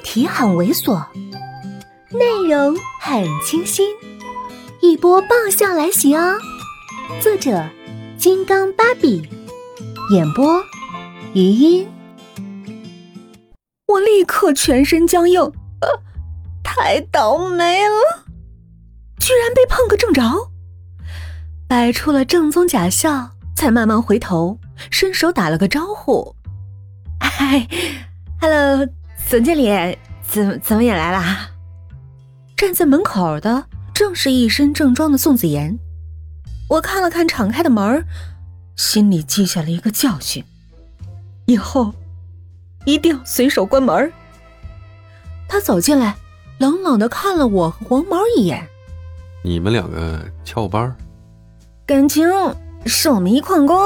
题很猥琐，内容很清新，一波爆笑来袭哦！作者：金刚芭比，演播：余音。我立刻全身僵硬，呃，太倒霉了，居然被碰个正着，摆出了正宗假笑，才慢慢回头，伸手打了个招呼：“嗨，Hello。”总经理怎怎么也来啦？站在门口的正是一身正装的宋子妍。我看了看敞开的门，心里记下了一个教训：以后一定要随手关门。他走进来，冷冷的看了我和黄毛一眼：“你们两个翘班？感情是我们一矿工，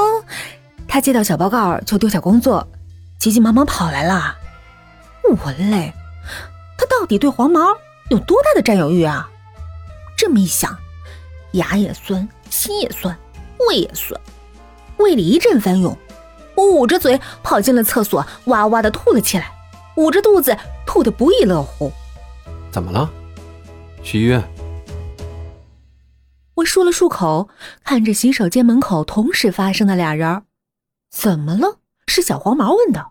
他接到小报告就丢下工作，急急忙忙跑来了。”我嘞，他到底对黄毛有多大的占有欲啊？这么一想，牙也酸，心也酸，胃也酸，胃里一阵翻涌，我捂着嘴跑进了厕所，哇哇的吐了起来，捂着肚子吐得不亦乐乎。怎么了？去医院。我漱了漱口，看着洗手间门口同时发生的俩人，怎么了？是小黄毛问的，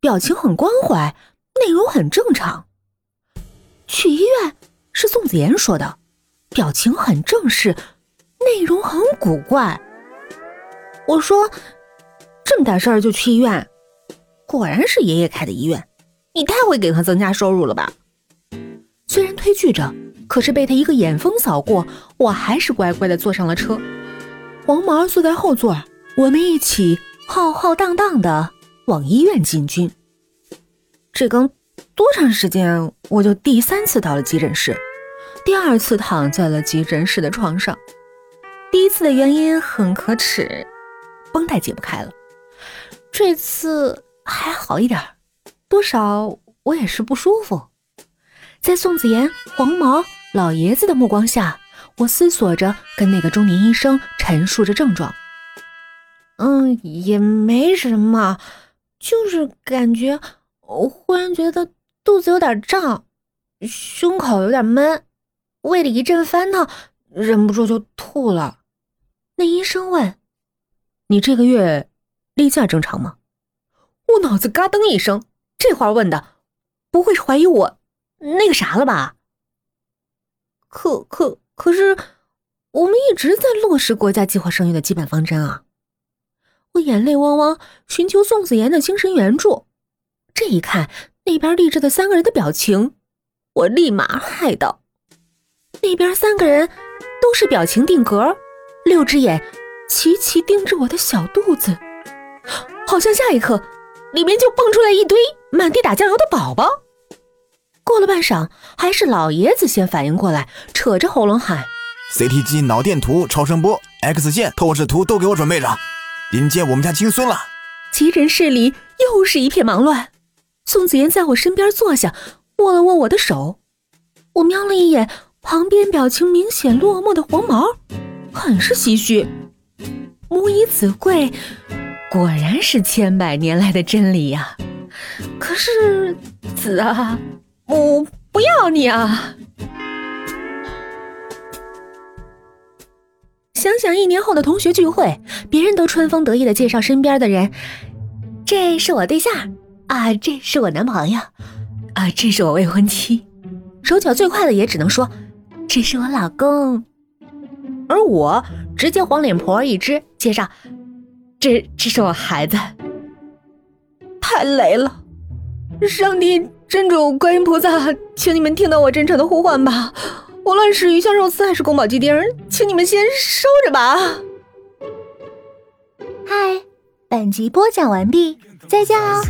表情很关怀。内容很正常。去医院是宋子妍说的，表情很正式，内容很古怪。我说这么大事儿就去医院，果然是爷爷开的医院，你太会给他增加收入了吧？虽然推拒着，可是被他一个眼风扫过，我还是乖乖的坐上了车。黄毛坐在后座，我们一起浩浩荡荡的往医院进军。这刚多长时间，我就第三次到了急诊室，第二次躺在了急诊室的床上。第一次的原因很可耻，绷带解不开了。这次还好一点，多少我也是不舒服。在宋子妍、黄毛老爷子的目光下，我思索着，跟那个中年医生陈述着症状。嗯，也没什么，就是感觉。我忽然觉得肚子有点胀，胸口有点闷，胃里一阵翻腾，忍不住就吐了。那医生问：“你这个月例假正常吗？”我脑子嘎噔一声，这话问的，不会是怀疑我那个啥了吧？可可可是，我们一直在落实国家计划生育的基本方针啊！我眼泪汪汪，寻求宋子妍的精神援助。这一看，那边立着的三个人的表情，我立马害道：“那边三个人都是表情定格，六只眼齐齐盯着我的小肚子，好像下一刻里面就蹦出来一堆满地打酱油的宝宝。”过了半晌，还是老爷子先反应过来，扯着喉咙喊：“CT 机、脑电图、超声波、X 线、透视图都给我准备着，迎接我们家金孙了。”急诊室里又是一片忙乱。宋子妍在我身边坐下，握了握我的手。我瞄了一眼旁边表情明显落寞的黄毛，很是唏嘘。母以子贵，果然是千百年来的真理呀。可是子啊，母不要你啊！想想一年后的同学聚会，别人都春风得意的介绍身边的人，这是我对象。啊，这是我男朋友，啊，这是我未婚妻，手脚最快的也只能说，这是我老公，而我直接黄脸婆一只，介绍，这这是我孩子，太雷了！上帝、真主、观音菩萨，请你们听到我真诚的呼唤吧！无论是鱼香肉丝还是宫保鸡丁，请你们先收着吧。嗨，本集播讲完毕。再见哦。